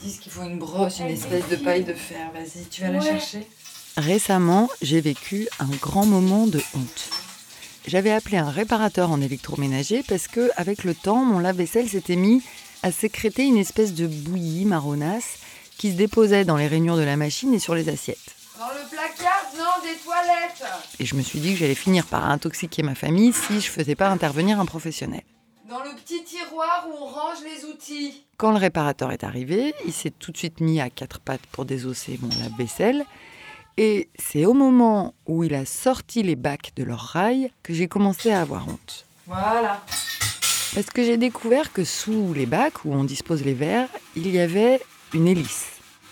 Ils disent qu'il faut une brosse, une espèce de paille de fer. Vas-y, tu vas la chercher Récemment, j'ai vécu un grand moment de honte. J'avais appelé un réparateur en électroménager parce que, avec le temps, mon lave-vaisselle s'était mis à sécréter une espèce de bouillie marronasse qui se déposait dans les rainures de la machine et sur les assiettes. Dans le placard, non, des toilettes Et je me suis dit que j'allais finir par intoxiquer ma famille si je faisais pas intervenir un professionnel. Dans le petit tiroir où on range les outils. Quand le réparateur est arrivé, il s'est tout de suite mis à quatre pattes pour désosser mon lave-vaisselle. Et c'est au moment où il a sorti les bacs de leur rail que j'ai commencé à avoir honte. Voilà. Parce que j'ai découvert que sous les bacs où on dispose les verres, il y avait une hélice.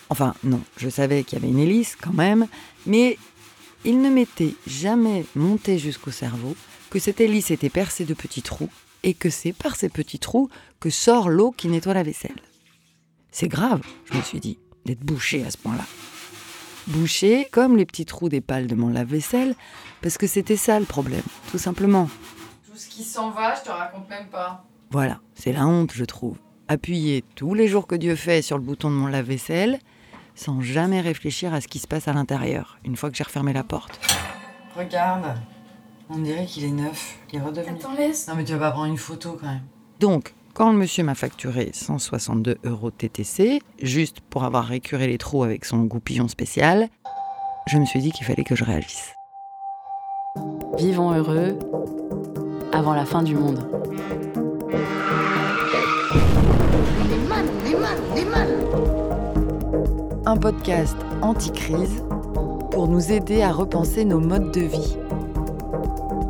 Enfin, non, je savais qu'il y avait une hélice quand même, mais il ne m'était jamais monté jusqu'au cerveau que cette hélice était percée de petits trous et que c'est par ces petits trous que sort l'eau qui nettoie la vaisselle. C'est grave, je me suis dit, d'être bouché à ce point-là. Bouché comme les petits trous des pales de mon lave-vaisselle, parce que c'était ça le problème, tout simplement. Tout ce qui s'en va, je te raconte même pas. Voilà, c'est la honte, je trouve. Appuyer tous les jours que Dieu fait sur le bouton de mon lave-vaisselle, sans jamais réfléchir à ce qui se passe à l'intérieur, une fois que j'ai refermé la porte. Regarde. On dirait qu'il est neuf. Il est redevenu. Attends, laisse. Non, mais tu vas pas prendre une photo quand même. Donc, quand le monsieur m'a facturé 162 euros TTC, juste pour avoir récuré les trous avec son goupillon spécial, je me suis dit qu'il fallait que je réagisse. Vivons heureux avant la fin du monde. Un podcast anti-crise pour nous aider à repenser nos modes de vie.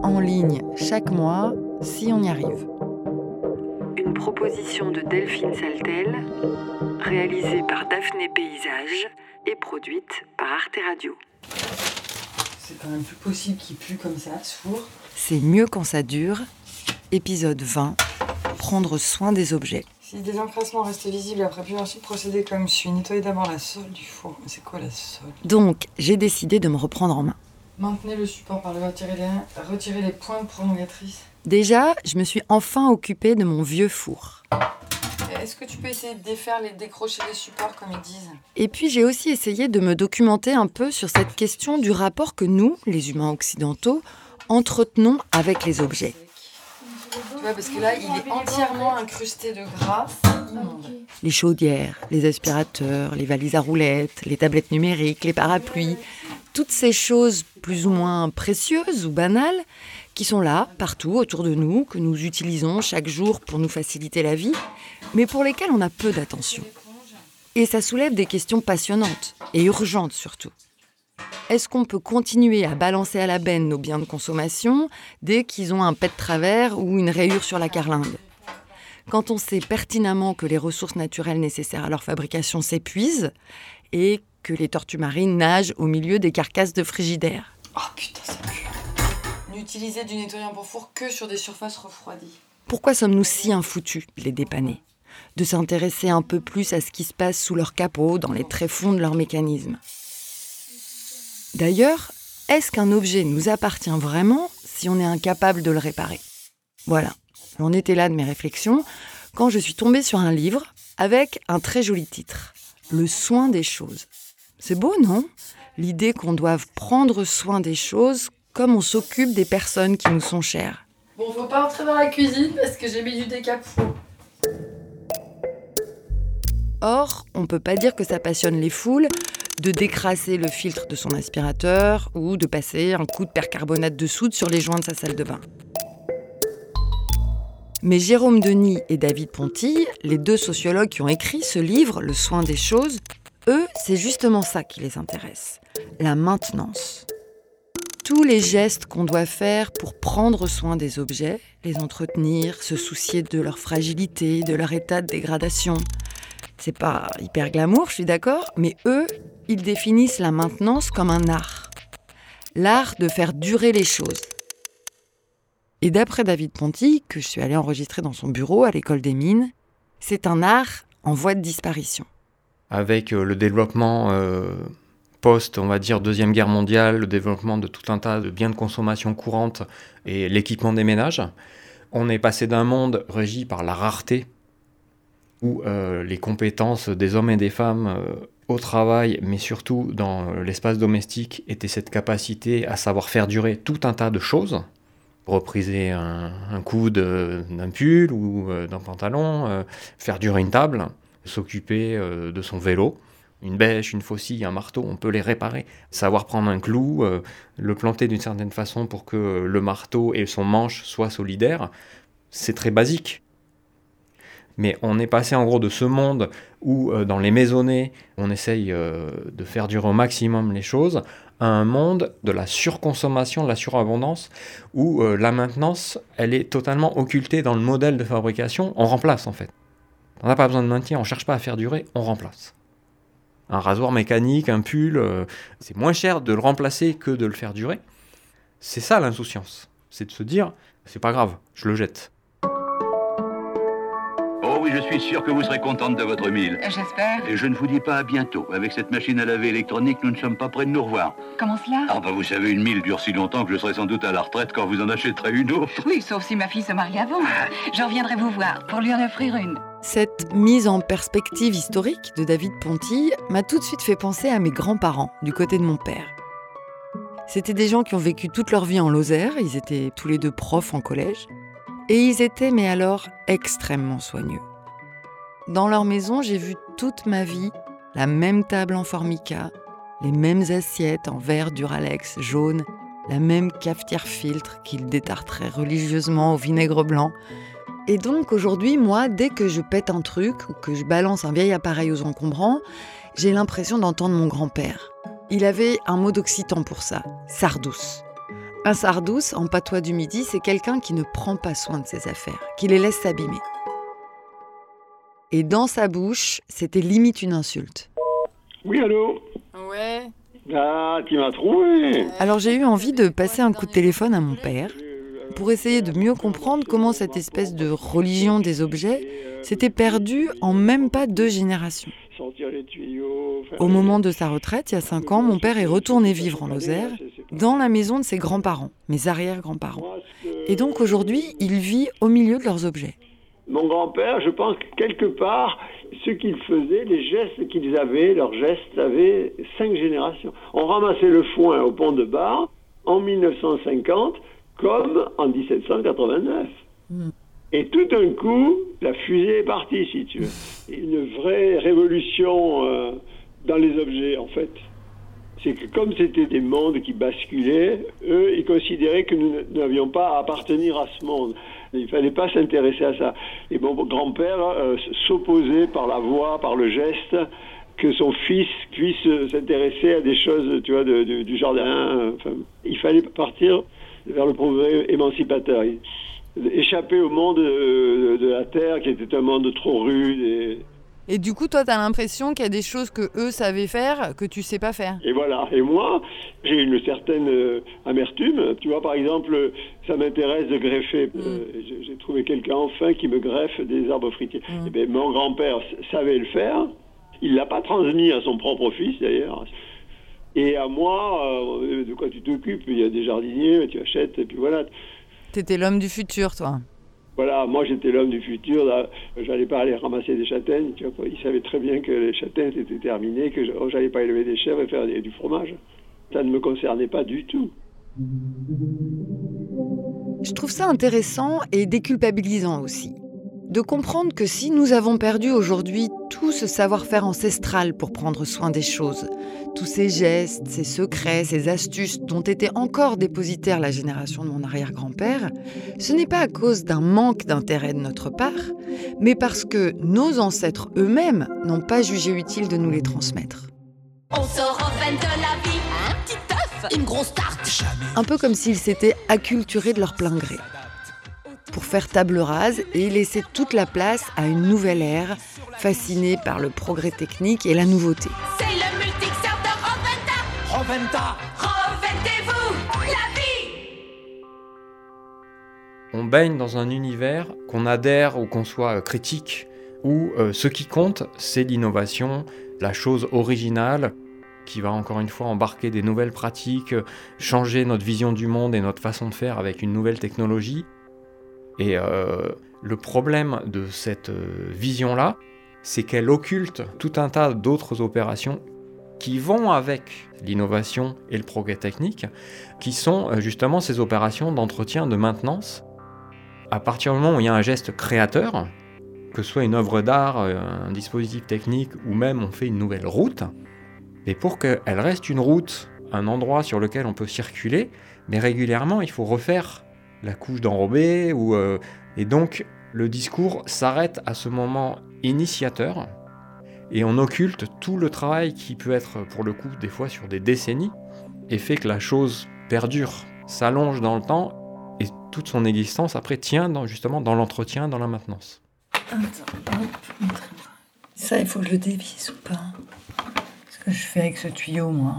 En ligne chaque mois, si on y arrive. Une proposition de Delphine Saltel, réalisée par Daphné Paysage et produite par Arte Radio. C'est quand même plus possible qu'il pue comme ça, ce four. C'est mieux quand ça dure. Épisode 20. Prendre soin des objets. Si des encrassements restaient visibles après puis ensuite procéder comme suit. Nettoyer d'abord la sole du four. Mais c'est quoi la sole? Donc, j'ai décidé de me reprendre en main. Maintenez le support par le retirer les, retirer les pointes prolongatrices. Déjà, je me suis enfin occupée de mon vieux four. Est-ce que tu peux essayer de défaire les décrocher les supports comme ils disent? Et puis j'ai aussi essayé de me documenter un peu sur cette question du rapport que nous, les humains occidentaux, entretenons avec les objets. Tu vois, parce que là, il est entièrement incrusté de gras. Immonde. Les chaudières, les aspirateurs, les valises à roulettes, les tablettes numériques, les parapluies, toutes ces choses plus ou moins précieuses ou banales qui sont là, partout autour de nous, que nous utilisons chaque jour pour nous faciliter la vie, mais pour lesquelles on a peu d'attention. Et ça soulève des questions passionnantes et urgentes surtout. Est-ce qu'on peut continuer à balancer à la benne nos biens de consommation dès qu'ils ont un pet de travers ou une rayure sur la carlingue? Quand on sait pertinemment que les ressources naturelles nécessaires à leur fabrication s'épuisent et que les tortues marines nagent au milieu des carcasses de frigidaires. Oh putain, ça pue. N'utilisez du nettoyant pour four que sur des surfaces refroidies. Pourquoi sommes-nous si infoutus de les dépanner De s'intéresser un peu plus à ce qui se passe sous leur capot, dans les tréfonds de leur mécanisme? D'ailleurs, est-ce qu'un objet nous appartient vraiment si on est incapable de le réparer? Voilà, j'en étais là de mes réflexions quand je suis tombée sur un livre avec un très joli titre Le soin des choses. C'est beau, non? L'idée qu'on doive prendre soin des choses comme on s'occupe des personnes qui nous sont chères. Bon, faut pas entrer dans la cuisine parce que j'ai mis du décapfou. Or, on peut pas dire que ça passionne les foules de décrasser le filtre de son aspirateur ou de passer un coup de percarbonate de soude sur les joints de sa salle de bain. Mais Jérôme Denis et David Ponty, les deux sociologues qui ont écrit ce livre, Le soin des choses, eux, c'est justement ça qui les intéresse, la maintenance. Tous les gestes qu'on doit faire pour prendre soin des objets, les entretenir, se soucier de leur fragilité, de leur état de dégradation. C'est pas hyper glamour, je suis d'accord, mais eux, ils définissent la maintenance comme un art. L'art de faire durer les choses. Et d'après David Ponty, que je suis allée enregistrer dans son bureau à l'école des mines, c'est un art en voie de disparition. avec euh, le développement euh, post, on va dire, Deuxième Guerre mondiale, le développement de tout un tas de biens de consommation courante et l'équipement des ménages, on est passé d'un monde régi par la rareté où les compétences des hommes et des femmes au travail, mais surtout dans l'espace domestique, étaient cette capacité à savoir faire durer tout un tas de choses repriser un, un coude d'un pull ou d'un pantalon, faire durer une table, s'occuper de son vélo une bêche, une faucille, un marteau, on peut les réparer. Savoir prendre un clou, euh, le planter d'une certaine façon pour que le marteau et son manche soient solidaires, c'est très basique. Mais on est passé en gros de ce monde où euh, dans les maisonnées on essaye euh, de faire durer au maximum les choses, à un monde de la surconsommation, de la surabondance, où la maintenance, elle est totalement occultée dans le modèle de fabrication, on remplace en fait. On n'a pas besoin de maintien, on ne cherche pas à faire durer, on remplace. Un rasoir mécanique, un pull, euh, c'est moins cher de le remplacer que de le faire durer. C'est ça l'insouciance. C'est de se dire, c'est pas grave, je le jette. Je suis sûr que vous serez contente de votre mille. Euh, j'espère. Et je ne vous dis pas à bientôt. Avec cette machine à laver électronique, nous ne sommes pas près de nous revoir. Comment cela? Ah bah vous savez, une mille dure si longtemps que je serai sans doute à la retraite quand vous en achèterez une autre. Oui, sauf si ma fille se marie avant. Je reviendrai vous voir pour lui en offrir une. Cette mise en perspective historique de David Ponty m'a tout de suite fait penser à mes grands-parents, du côté de mon père. C'était des gens qui ont vécu toute leur vie en Lozère, ils étaient tous les deux profs en collège, et ils étaient, mais alors, extrêmement soigneux. Dans leur maison, j'ai vu toute ma vie la même table en formica, les mêmes assiettes en verre Duralex jaune, la même cafetière filtre qu'ils détartraient religieusement au vinaigre blanc, et donc aujourd'hui, moi, dès que je pète un truc ou que je balance un vieil appareil aux encombrants, j'ai l'impression d'entendre mon grand-père. Il avait un mot d'occitan pour ça, sardouce. Un sardouce, en patois du midi, c'est quelqu'un qui ne prend pas soin de ses affaires, qui les laisse s'abîmer. Et dans sa bouche, c'était limite une insulte. Oui, allô Ouais. Ah, tu m'as trouvé Alors j'ai eu envie de passer un coup de téléphone à mon père pour essayer de mieux comprendre comment cette espèce de religion des objets s'était perdue en même pas deux générations. Au moment de sa retraite, il y a cinq ans, mon père est retourné vivre en Lozère, dans la maison de ses grands-parents, mes arrière-grands-parents. Et donc aujourd'hui, il vit au milieu de leurs objets. Mon grand-père, je pense que quelque part, ce qu'il faisait, les gestes qu'ils avaient, leurs gestes avaient cinq générations. On ramassait le foin au pont de Bar en 1950 comme en 1789. Hmm. Et tout d'un coup, la fusée est partie, si tu veux. Une vraie révolution euh, dans les objets, en fait. C'est que comme c'était des mondes qui basculaient, eux, ils considéraient que nous n'avions pas à appartenir à ce monde. Il ne fallait pas s'intéresser à ça. Et mon grand-père euh, s'opposait par la voix, par le geste, que son fils puisse s'intéresser à des choses, tu vois, du jardin. Enfin, il fallait partir vers le progrès émancipateur. Échapper au monde de, la Terre qui était un monde trop rude. Et, et du coup, toi, tu as l'impression qu'il y a des choses que eux savaient faire que tu sais pas faire. Et voilà. Et moi, j'ai une certaine euh, amertume. Tu vois, par exemple, ça m'intéresse de greffer. Mm. Euh, j'ai trouvé quelqu'un enfin qui me greffe des arbres fruitiers. Mm. Et eh bien, mon grand-père savait le faire. Il l'a pas transmis à son propre fils, d'ailleurs. Et à moi, euh, de quoi tu t'occupes? Il y a des jardiniers, tu achètes, et puis voilà. T'étais l'homme du futur, toi voilà, moi j'étais l'homme du futur, j'allais pas aller ramasser des châtaignes, tu vois, il savait très bien que les châtaignes étaient terminées, que j'allais pas élever des chèvres et faire du fromage. Ça ne me concernait pas du tout. Je trouve ça intéressant et déculpabilisant aussi de comprendre que si nous avons perdu aujourd'hui tout ce savoir-faire ancestral pour prendre soin des choses, tous ces gestes, ces secrets, ces astuces dont était encore dépositaire la génération de mon arrière-grand-père, ce n'est pas à cause d'un manque d'intérêt de notre part, mais parce que nos ancêtres eux-mêmes n'ont pas jugé utile de nous les transmettre. On sort de la vie, un petit œuf, une grosse tarte. Un peu comme s'ils s'étaient acculturés de leur plein gré pour faire table rase et laisser toute la place à une nouvelle ère, fascinée par le progrès technique et la nouveauté. C'est le de Roventa Roventa Reventez-vous la vie On baigne dans un univers qu'on adhère ou qu'on soit critique, où euh, ce qui compte, c'est l'innovation, la chose originale, qui va encore une fois embarquer des nouvelles pratiques, changer notre vision du monde et notre façon de faire avec une nouvelle technologie. Et euh, Le problème de cette euh, vision-là, c'est qu'elle occulte tout un tas d'autres opérations qui vont avec l'innovation et le progrès technique, qui sont euh, justement ces opérations d'entretien, de maintenance. À partir du moment où il y a un geste créateur, que ce soit une œuvre d'art, un dispositif technique ou même on fait une nouvelle route, mais pour qu'elle reste une route, un endroit sur lequel on peut circuler, mais régulièrement il faut refaire la couche d'enrobé ou et donc le discours s'arrête à ce moment initiateur et on occulte tout le travail qui peut être pour le coup des fois sur des décennies et fait que la chose perdure, s'allonge dans le temps et toute son existence après tient justement dans l'entretien, dans la maintenance. Ça, il faut que le dévisse ou pas? Ce que je fais avec ce tuyau, moi.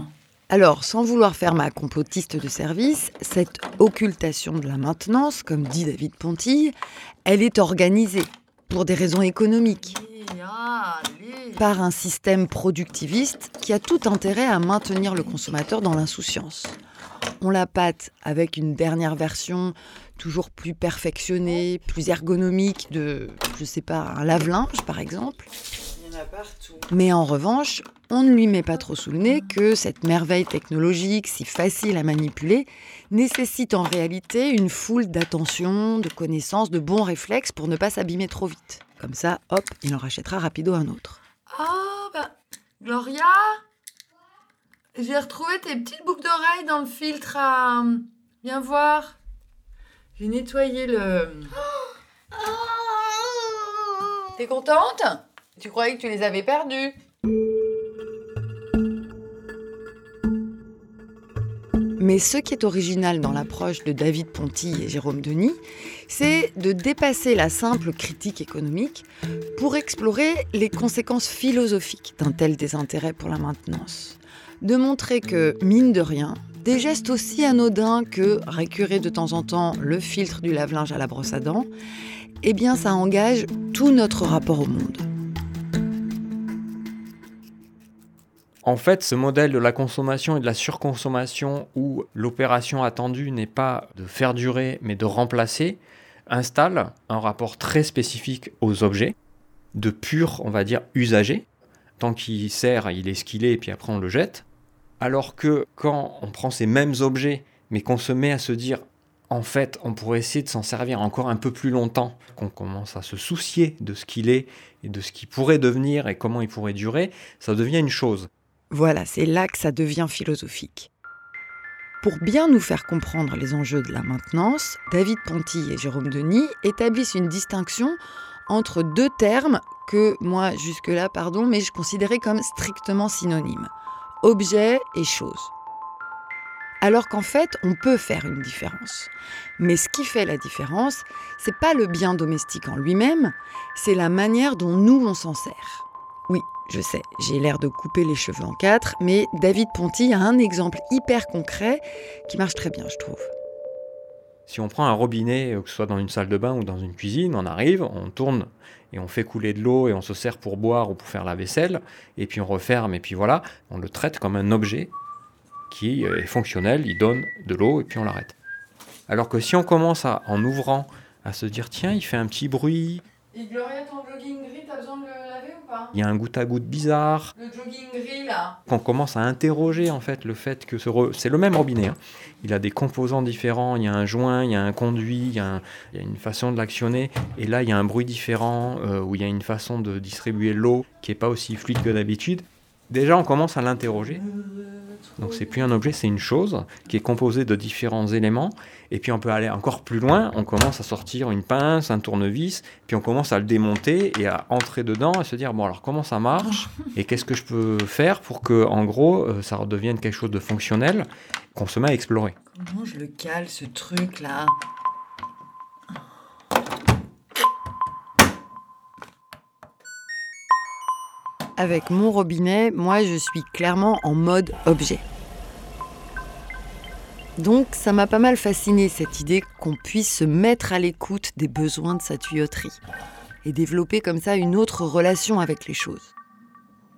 Alors, sans vouloir faire ma complotiste de service, cette occultation de la maintenance, comme dit David Pontille, elle est organisée pour des raisons économiques, par un système productiviste qui a tout intérêt à maintenir le consommateur dans l'insouciance. On la pâte avec une dernière version toujours plus perfectionnée, plus ergonomique de, je sais pas, un lave-linge par exemple. Mais en revanche, on ne lui met pas trop sous le nez que cette merveille technologique si facile à manipuler nécessite en réalité une foule d'attention, de connaissances, de bons réflexes pour ne pas s'abîmer trop vite. Comme ça, hop, il en rachètera rapido un autre. Oh, bah, Gloria J'ai retrouvé tes petites boucles d'oreilles dans le filtre à... Viens voir. J'ai nettoyé le... T'es contente? Tu croyais que tu les avais perdues Mais ce qui est original dans l'approche de David Ponty et Jérôme Denis, c'est de dépasser la simple critique économique pour explorer les conséquences philosophiques d'un tel désintérêt pour la maintenance. De montrer que, mine de rien, des gestes aussi anodins que récurer de temps en temps le filtre du lave-linge à la brosse à dents, eh bien ça engage tout notre rapport au monde. En fait, ce modèle de la consommation et de la surconsommation où l'opération attendue n'est pas de faire durer mais de remplacer, installe un rapport très spécifique aux objets, de pur, on va dire, usager. Tant qu'il sert, il est ce qu'il est et puis après on le jette. Alors que quand on prend ces mêmes objets mais qu'on se met à se dire en fait, on pourrait essayer de s'en servir encore un peu plus longtemps, qu'on commence à se soucier de ce qu'il est et de ce qu'il pourrait devenir et comment il pourrait durer, ça devient une chose. Voilà, c'est là que ça devient philosophique. Pour bien nous faire comprendre les enjeux de la maintenance, David Ponty et Jérôme Denis établissent une distinction entre deux termes que moi jusque-là, pardon, mais je considérais comme strictement synonymes. Objet et chose. Alors qu'en fait, on peut faire une différence. Mais ce qui fait la différence, c'est pas le bien domestique en lui-même, c'est la manière dont nous on s'en sert. Oui, je sais, j'ai l'air de couper les cheveux en quatre, mais David Ponty a un exemple hyper concret qui marche très bien, je trouve. Si on prend un robinet, euh, que ce soit dans une salle de bain ou dans une cuisine, on arrive, on tourne et on fait couler de l'eau et on se sert pour boire ou pour faire la vaisselle, et puis on referme et puis voilà, on le traite comme un objet qui est fonctionnel, il donne de l'eau et puis on l'arrête. Alors que si on commence en ouvrant à se dire tiens, il fait un petit bruit, Et Gloria, ton jogging gris, t'as besoin de le laver ou pas? Il y a un goutte à goutte bizarre, Le jogging gris, là qu'on commence à interroger en fait le fait que ce re- c'est le même robinet. hein. Il a des composants différents, il y a un joint, il y a un conduit, il y a, un- il y a une façon de l'actionner. Et là, il y a un bruit différent, euh, où il y a une façon de distribuer l'eau qui est pas aussi fluide que d'habitude. Déjà, on commence à l'interroger. Donc, c'est plus un objet, c'est une chose qui est composée de différents éléments. Et puis, on peut aller encore plus loin. On commence à sortir une pince, un tournevis, puis on commence à le démonter et à entrer dedans et se dire bon, alors comment ça marche et qu'est-ce que je peux faire pour que, en gros, euh, ça redevienne quelque chose de fonctionnel qu'on se met à explorer. Comment je le cale, ce truc-là? Avec mon robinet, moi je suis clairement en mode objet. Donc ça m'a pas mal fasciné cette idée qu'on puisse se mettre à l'écoute des besoins de sa tuyauterie et développer comme ça une autre relation avec les choses.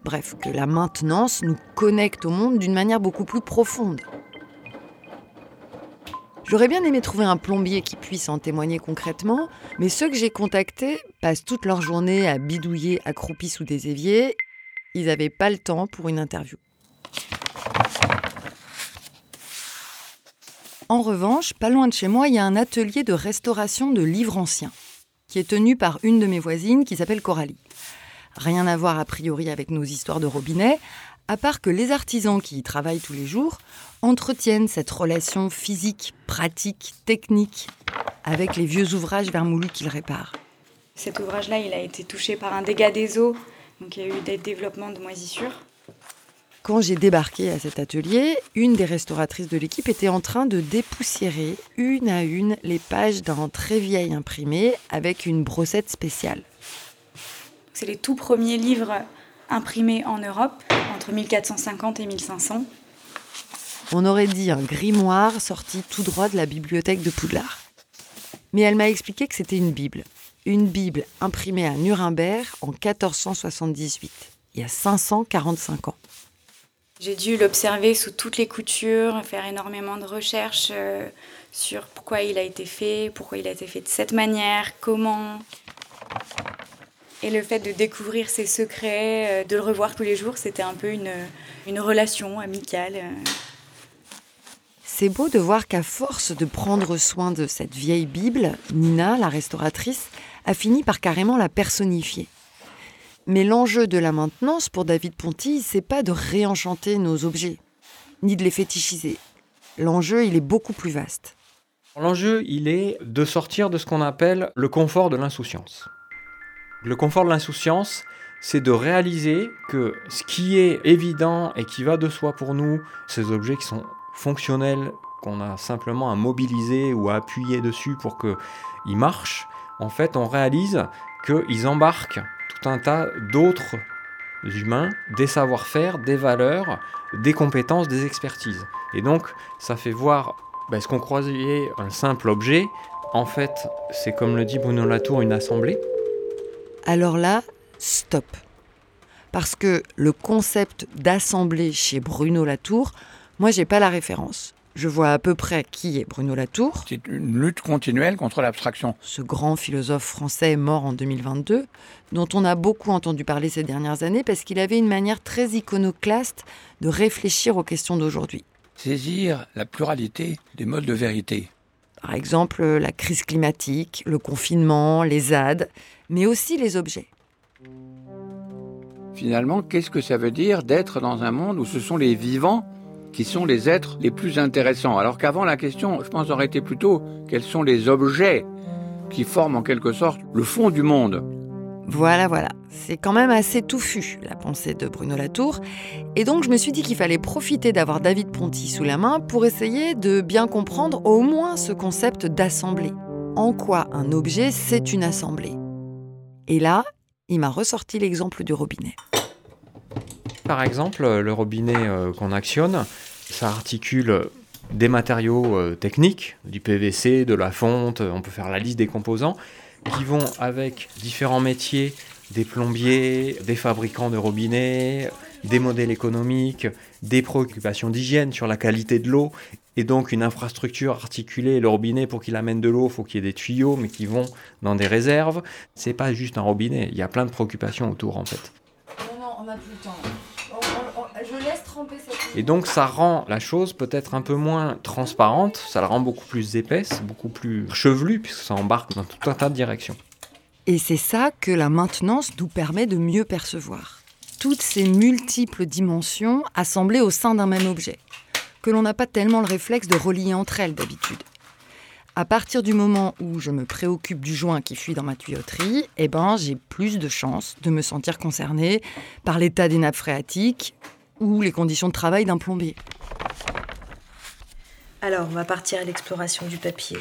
Bref, que la maintenance nous connecte au monde d'une manière beaucoup plus profonde. J'aurais bien aimé trouver un plombier qui puisse en témoigner concrètement, mais ceux que j'ai contactés passent toute leur journée à bidouiller accroupis sous des éviers. Ils n'avaient pas le temps pour une interview. En revanche, pas loin de chez moi, il y a un atelier de restauration de livres anciens, qui est tenu par une de mes voisines qui s'appelle Coralie. Rien à voir a priori avec nos histoires de robinet, à part que les artisans qui y travaillent tous les jours entretiennent cette relation physique, pratique, technique avec les vieux ouvrages vermoulus qu'ils réparent. Cet ouvrage-là, il a été touché par un dégât des eaux, donc il y a eu des développements de moisissures. Quand j'ai débarqué à cet atelier, une des restauratrices de l'équipe était en train de dépoussiérer une à une les pages d'un très vieil imprimé avec une brossette spéciale. C'est les tout premiers livres imprimés en Europe entre 1450 et 1500. On aurait dit un grimoire sorti tout droit de la bibliothèque de Poudlard. Mais elle m'a expliqué que c'était une Bible. Une Bible imprimée à Nuremberg en 1478, il y a 545 ans. J'ai dû l'observer sous toutes les coutures, faire énormément de recherches euh, sur pourquoi il a été fait, pourquoi il a été fait de cette manière, comment. Et le fait de découvrir ses secrets, euh, de le revoir tous les jours, c'était un peu une, une relation amicale. C'est beau de voir qu'à force de prendre soin de cette vieille Bible, Nina, la restauratrice, a fini par carrément la personnifier. Mais l'enjeu de la maintenance pour David Ponty, c'est pas de réenchanter nos objets, ni de les fétichiser. L'enjeu, il est beaucoup plus vaste. L'enjeu, il est de sortir de ce qu'on appelle le confort de l'insouciance. Le confort de l'insouciance, c'est de réaliser que ce qui est évident et qui va de soi pour nous, ces objets qui sont fonctionnels, qu'on a simplement à mobiliser ou à appuyer dessus pour qu'ils marchent, en fait, on réalise qu'ils embarquent tout un tas d'autres humains, des savoir-faire, des valeurs, des compétences, des expertises. Et donc, ça fait voir ben, ce qu'on croyait un simple objet. En fait, c'est comme le dit Bruno Latour, une assemblée. Alors là, stop. Parce que le concept d'assemblée chez Bruno Latour, moi, j'ai pas la référence. Je vois à peu près qui est Bruno Latour. C'est une lutte continuelle contre l'abstraction. Ce grand philosophe français mort en 2022, dont on a beaucoup entendu parler ces dernières années parce qu'il avait une manière très iconoclaste de réfléchir aux questions d'aujourd'hui. Saisir la pluralité des modes de vérité. Par exemple, la crise climatique, le confinement, les ZAD, mais aussi les objets. Finalement, qu'est-ce que ça veut dire d'être dans un monde où ce sont les vivants qui sont les êtres les plus intéressants Alors qu'avant, la question, je pense, aurait été plutôt quels sont les objets qui forment en quelque sorte le fond du monde? Voilà, voilà. C'est quand même assez touffu, la pensée de Bruno Latour. Et donc, je me suis dit qu'il fallait profiter d'avoir David Ponty sous la main pour essayer de bien comprendre au moins ce concept d'assemblée. En quoi un objet, c'est une assemblée? Et là, il m'a ressorti l'exemple du robinet. Par exemple, le robinet euh, qu'on actionne, ça articule des matériaux euh, techniques, du PVC, de la fonte, on peut faire la liste des composants, qui vont avec différents métiers, des plombiers, des fabricants de robinets, des modèles économiques, des préoccupations d'hygiène sur la qualité de l'eau, et donc une infrastructure articulée. Le robinet, pour qu'il amène de l'eau, il faut qu'il y ait des tuyaux, mais qui vont dans des réserves. C'est pas juste un robinet, il y a plein de préoccupations autour en fait. On n'a plus le temps. je laisse tremper cette. Et donc ça rend la chose peut-être un peu moins transparente, ça la rend beaucoup plus épaisse, beaucoup plus chevelue, puisque ça embarque dans tout un tas de directions. Et c'est ça que la maintenance nous permet de mieux percevoir. Toutes ces multiples dimensions assemblées au sein d'un même objet, que l'on n'a pas tellement le réflexe de relier entre elles d'habitude. À partir du moment où je me préoccupe du joint qui fuit dans ma tuyauterie, eh ben, j'ai plus de chances de me sentir concernée par l'état des nappes phréatiques ou les conditions de travail d'un plombier. Alors, on va partir à l'exploration du papier.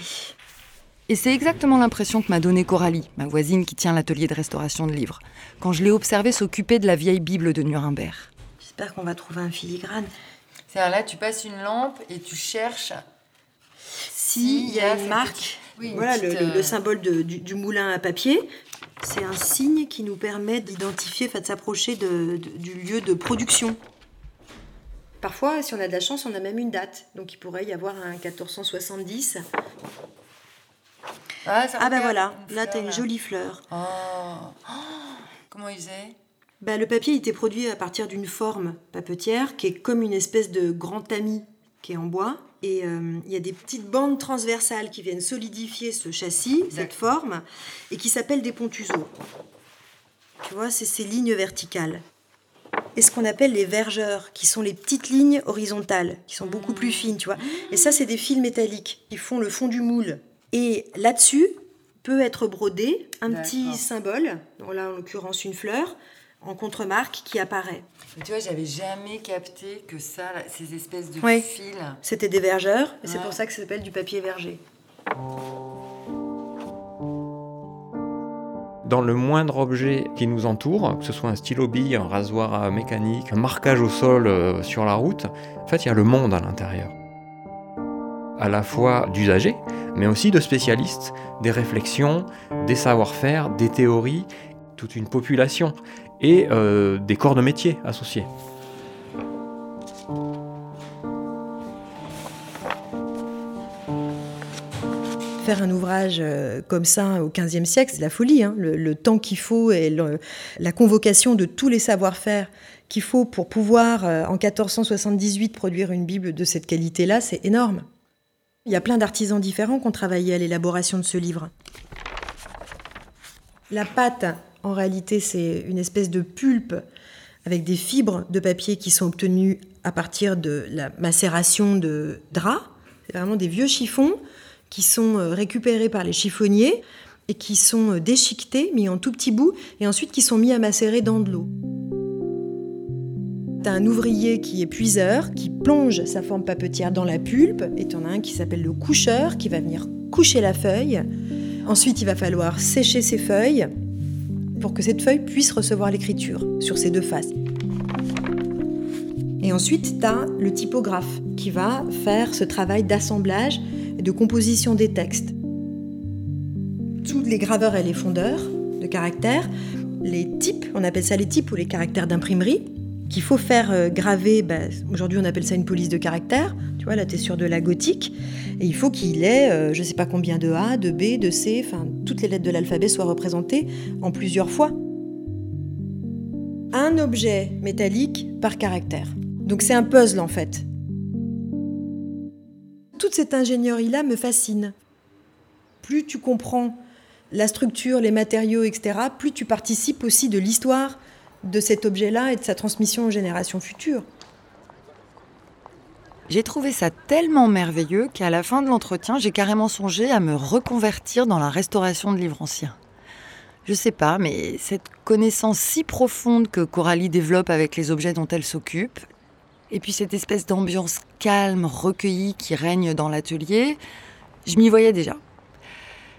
Et c'est exactement l'impression que m'a donnée Coralie, ma voisine qui tient l'atelier de restauration de livres, quand je l'ai observée s'occuper de la vieille Bible de Nuremberg. J'espère qu'on va trouver un filigrane. C'est-à-dire là, tu passes une lampe et tu cherches. Il y a une marque. Oui, une voilà, le, petite, le- le euh, symbole de- du, du moulin à papier. C'est un signe qui nous permet d'identifier, de s'approcher de- de- du lieu de production. Parfois, si on a de la chance, on a même une date. Donc il pourrait y avoir un 1470. Ah, ça Ah ben regarde, voilà, une là fleur, t'as une jolie fleur. Oh. Oh. Comment il faisait? Bah, le papier il était produit à partir d'une forme papetière qui est comme une espèce de grand tamis qui est en bois. Et euh, il y a des petites bandes transversales qui viennent solidifier ce châssis, cette forme, et qui s'appellent des pontuseaux. Tu vois, c'est ces lignes verticales. Et ce qu'on appelle les vergeurs, qui sont les petites lignes horizontales, qui sont beaucoup plus fines, tu vois. Et ça, c'est des fils métalliques qui font le fond du moule. Et là-dessus peut être brodé un petit symbole, là en l'occurrence une fleur, en contremarque qui apparaît. Mais tu vois, j'avais jamais capté que ça, là, ces espèces de Ouais. fils. C'était des vergeurs, et c'est pour ça que ça s'appelle du papier verger. Dans le moindre objet qui nous entoure, que ce soit un stylo bille, un rasoir à mécanique, un marquage au sol euh, sur la route, en fait, il y a le monde à l'intérieur. À la fois d'usagers, mais aussi de spécialistes, des réflexions, des savoir-faire, des théories, toute une population et euh, des corps de métier associés. Faire un ouvrage euh, comme ça au XVe siècle, c'est de la folie. hein. Le, temps qu'il faut et la convocation de tous les savoir-faire qu'il faut pour pouvoir, euh, en 1478, produire une Bible de cette qualité-là, c'est énorme. Il y a plein d'artisans différents qui ont travaillé à l'élaboration de ce livre. La pâte, en réalité, c'est une espèce de pulpe avec des fibres de papier qui sont obtenues à partir de la macération de draps. C'est vraiment des vieux chiffons qui sont euh, récupérés par les chiffonniers et qui sont euh, déchiquetés, mis en tout petits bouts, et ensuite qui sont mis à macérer dans de l'eau. T'as un ouvrier qui est puiseur, qui plonge sa forme papetière dans la pulpe, et t'en as un qui s'appelle le coucheur, qui va venir coucher la feuille. Ensuite, il va falloir sécher ces feuilles pour que cette feuille puisse recevoir l'écriture sur ses deux faces. Et ensuite, tu as le typographe qui va faire ce travail d'assemblage et de composition des textes. Tous les graveurs et les fondeurs de caractères, les types, on appelle ça les types ou les caractères d'imprimerie, qu'il faut faire euh, graver, bah, aujourd'hui on appelle ça une police de caractères, vois, là tu es sur de la gothique, et il faut qu'il ait, euh, je sais pas combien de A, de B, de C, enfin toutes les lettres de l'alphabet soient représentées en plusieurs fois. Un objet métallique par caractère. Donc c'est un puzzle en fait. Toute cette ingénierie-là me fascine. Plus tu comprends la structure, les matériaux, etc., plus tu participes aussi de l'histoire de cet objet-là et de sa transmission aux générations futures. J'ai trouvé ça tellement merveilleux qu'à la fin de l'entretien, j'ai carrément songé à me reconvertir dans la restauration de livres anciens. Je sais pas, mais cette connaissance si profonde que Coralie développe avec les objets dont elle s'occupe, et puis cette espèce d'ambiance calme, recueillie qui règne dans l'atelier, je m'y voyais déjà.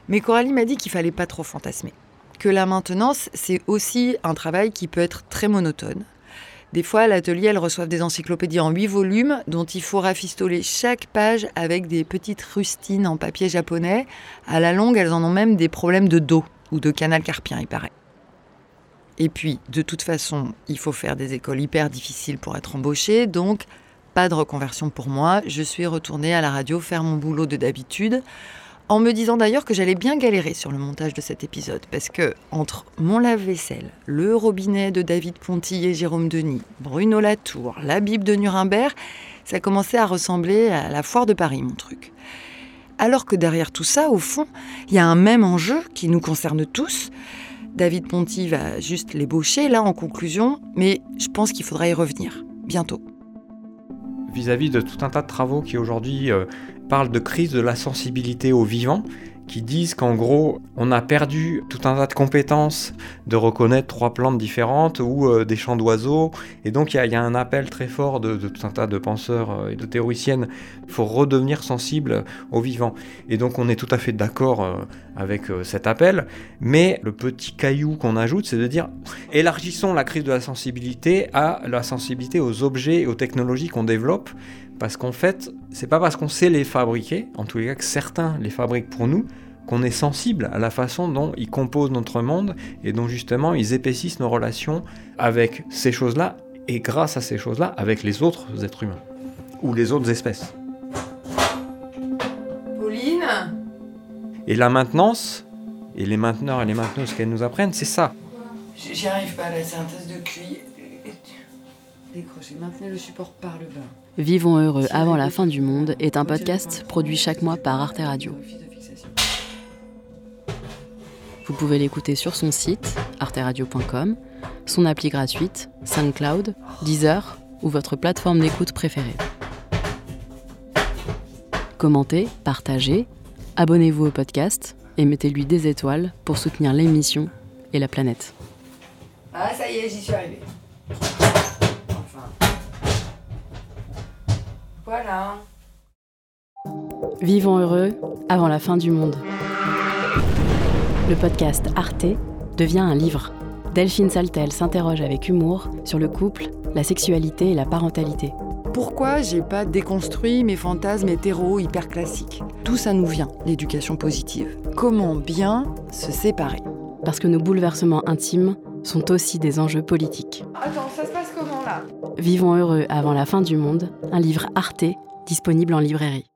Mais Coralie m'a dit qu'il fallait pas trop fantasmer. Que la maintenance, c'est aussi un travail qui peut être très monotone. Des fois, à l'atelier, elles reçoivent des encyclopédies en huit volumes dont il faut rafistoler chaque page avec des petites rustines en papier japonais. À la longue, elles en ont même des problèmes de dos ou de canal carpien, il paraît. Et puis, de toute façon, il faut faire des écoles hyper difficiles pour être embauché, donc pas de reconversion pour moi. Je suis retournée à la radio faire mon boulot de d'habitude, en me disant d'ailleurs que j'allais bien galérer sur le montage de cet épisode, parce que entre mon lave-vaisselle, le robinet de David Ponty et Jérôme Denis, Bruno Latour, la Bible de Nuremberg, ça commençait à ressembler à la foire de Paris, mon truc. Alors que derrière tout ça, au fond, il y a un même enjeu qui nous concerne tous. David Ponty va juste l'ébaucher là en conclusion, mais je pense qu'il faudra y revenir bientôt. Vis-à-vis de tout un tas de travaux qui aujourd'hui euh, parlent de crise de la sensibilité au vivant, qui disent qu'en gros, on a perdu tout un tas de compétences de reconnaître trois plantes différentes ou euh, des chants d'oiseaux. Et donc, il y, a- un appel très fort de, tout un tas de penseurs euh, et de théoriciennes. Il faut redevenir sensible au vivant. Et donc, on est tout à fait d'accord avec euh, cet appel. Mais le petit caillou qu'on ajoute, c'est de dire élargissons la crise de la sensibilité à la sensibilité aux objets et aux technologies qu'on développe. Parce qu'en fait, c'est pas parce qu'on sait les fabriquer, en tous les cas que certains les fabriquent pour nous, qu'on est sensible à la façon dont ils composent notre monde et dont justement ils épaississent nos relations avec ces choses-là et grâce à ces choses-là avec les autres êtres humains ou les autres espèces. Et la maintenance, et les mainteneurs et les mainteneuses qu'elles nous apprennent, c'est ça. J'y arrive pas c'est un test de QI. Décrochez, maintenez le support par le bas. Vivons heureux avant la fin du monde est un podcast produit chaque mois par Arte Radio. Vous pouvez l'écouter sur son site, arteradio.com, son appli gratuite, SoundCloud, Deezer ou votre plateforme d'écoute préférée. Commentez, partagez, abonnez-vous au podcast et mettez-lui des étoiles pour soutenir l'émission et la planète. Ah, ça y est, j'y suis arrivée. Enfin. Voilà. Vivons heureux avant la fin du monde. Le podcast Arte devient un livre. Delphine Saltel s'interroge avec humour sur le couple, la sexualité et la parentalité. Pourquoi j'ai pas déconstruit mes fantasmes hétéro hyper classiques Tout ça nous vient, l'éducation positive? Comment bien se séparer? Parce que nos bouleversements intimes sont aussi des enjeux politiques. Attends, ça se passe comment là? Vivons heureux avant la fin du monde, un livre Arte disponible en librairie.